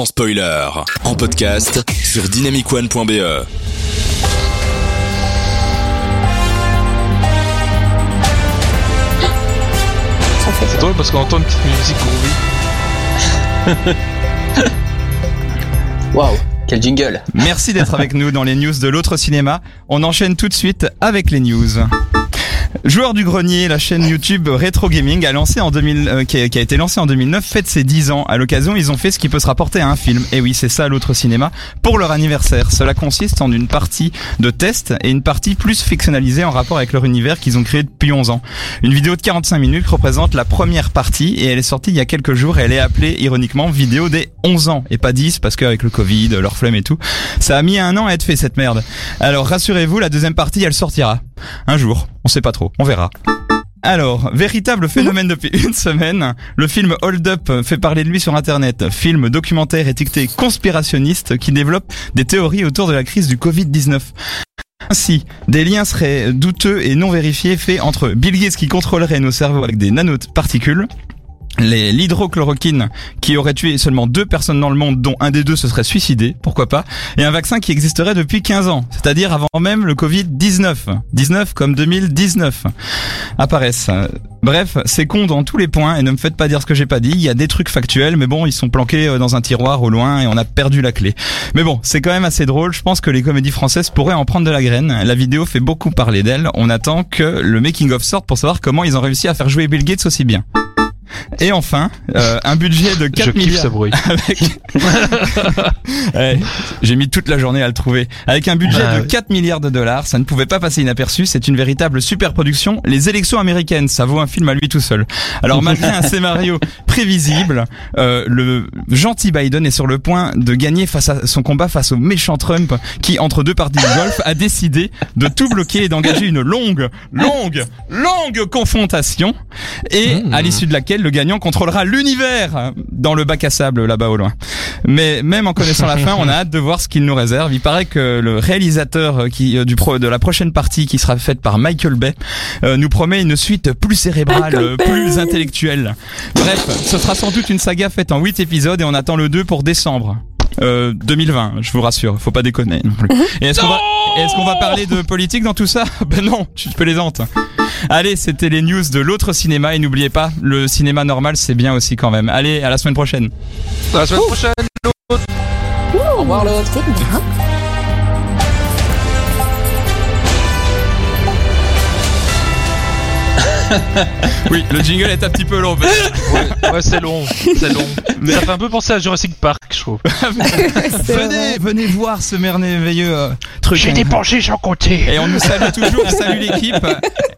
sans spoiler. En podcast sur dynamicone.be. C'est drôle parce qu'on entend une petite musique groovy. Waouh, quel jingle Merci d'être avec nous dans les news de l'autre cinéma. On enchaîne tout de suite avec les news. Joueur du grenier, la chaîne YouTube Retro Gaming a lancé en 2000, euh, qui, a, été lancée en 2009, fête ses 10 ans. À l'occasion, ils ont fait ce qui peut se rapporter à un film. Et oui, c'est ça l'autre cinéma pour leur anniversaire. Cela consiste en une partie de test et une partie plus fictionnalisée en rapport avec leur univers qu'ils ont créé depuis 11 ans. Une vidéo de 45 minutes représente la première partie et elle est sortie il y a quelques jours et elle est appelée ironiquement vidéo des 11 ans et pas 10 parce qu'avec le Covid, leur flemme et tout, ça a mis un an à être fait cette merde. Alors rassurez-vous, la deuxième partie elle sortira. Un jour, on sait pas trop, on verra. Alors, véritable phénomène depuis une semaine, le film Hold Up fait parler de lui sur Internet. Film documentaire étiqueté conspirationniste qui développe des théories autour de la crise du Covid-19. Ainsi, des liens seraient douteux et non vérifiés faits entre Bill Gates qui contrôlerait nos cerveaux avec des nanoparticules, les l'hydrochloroquine qui aurait tué seulement deux personnes dans le monde dont un des deux se serait suicidé, pourquoi pas, et un vaccin qui existerait depuis 15 ans, c'est-à-dire avant même le Covid-19, 19 comme 2019 apparaissent. Bref, c'est con dans tous les points et ne me faites pas dire ce que j'ai pas dit, il y a des trucs factuels mais bon, ils sont planqués euh, dans un tiroir au loin et on a perdu la clé. Mais bon, c'est quand même assez drôle, je pense que les comédies françaises pourraient en prendre de la graine. La vidéo fait beaucoup parler d'elle, on attend que le making of sorte pour savoir comment ils ont réussi à faire jouer Bill Gates aussi bien. Et enfin, euh, un budget de 4 Je kiffe milliards. ce bruit. Avec... Ouais, J'ai mis toute la journée à le trouver. Avec un budget Ah de oui. 4 milliards de dollars, ça ne pouvait pas passer inaperçu. C'est une véritable super production. Les élections américaines, ça vaut un film à lui tout seul. Alors malgré un scénario prévisible, euh, le gentil Biden est sur le point de gagner face à son combat face au méchant Trump, qui entre deux parties de golf a décidé de tout bloquer et d'engager une longue, longue, longue confrontation. Et à l'issue de laquelle le gagnant contrôlera l'univers dans le bac à sable là-bas au loin. Mais même en connaissant la fin, on a hâte de voir ce qu'il nous réserve. Il paraît que le réalisateur euh, qui euh, du pro, de la prochaine partie qui sera faite par Michael Bay euh, nous promet une suite plus cérébrale, plus intellectuelle. Bref, ce sera sans doute une saga faite en 8 épisodes et on attend le 2 pour décembre. Euh, 2020, je vous rassure, faut pas déconner non plus. Et est-ce qu'on va, et est-ce qu'on va parler de politique dans tout ça? Ben non, tu te plaisantes. Allez, c'était les news de l'autre cinéma et n'oubliez pas, le cinéma normal c'est bien aussi quand même. Allez, à la semaine prochaine. À la semaine prochaine. Au revoir l'autre C'est bien. Oui, le jingle est un petit peu long. peut-être. Ouais, ouais, c'est long, c'est long. Ça fait un peu penser à Jurassic Park, je trouve. venez, venez voir ce merveilleux euh, truc. J'ai dépensé sans compter. Et on nous salue toujours, on salue l'équipe.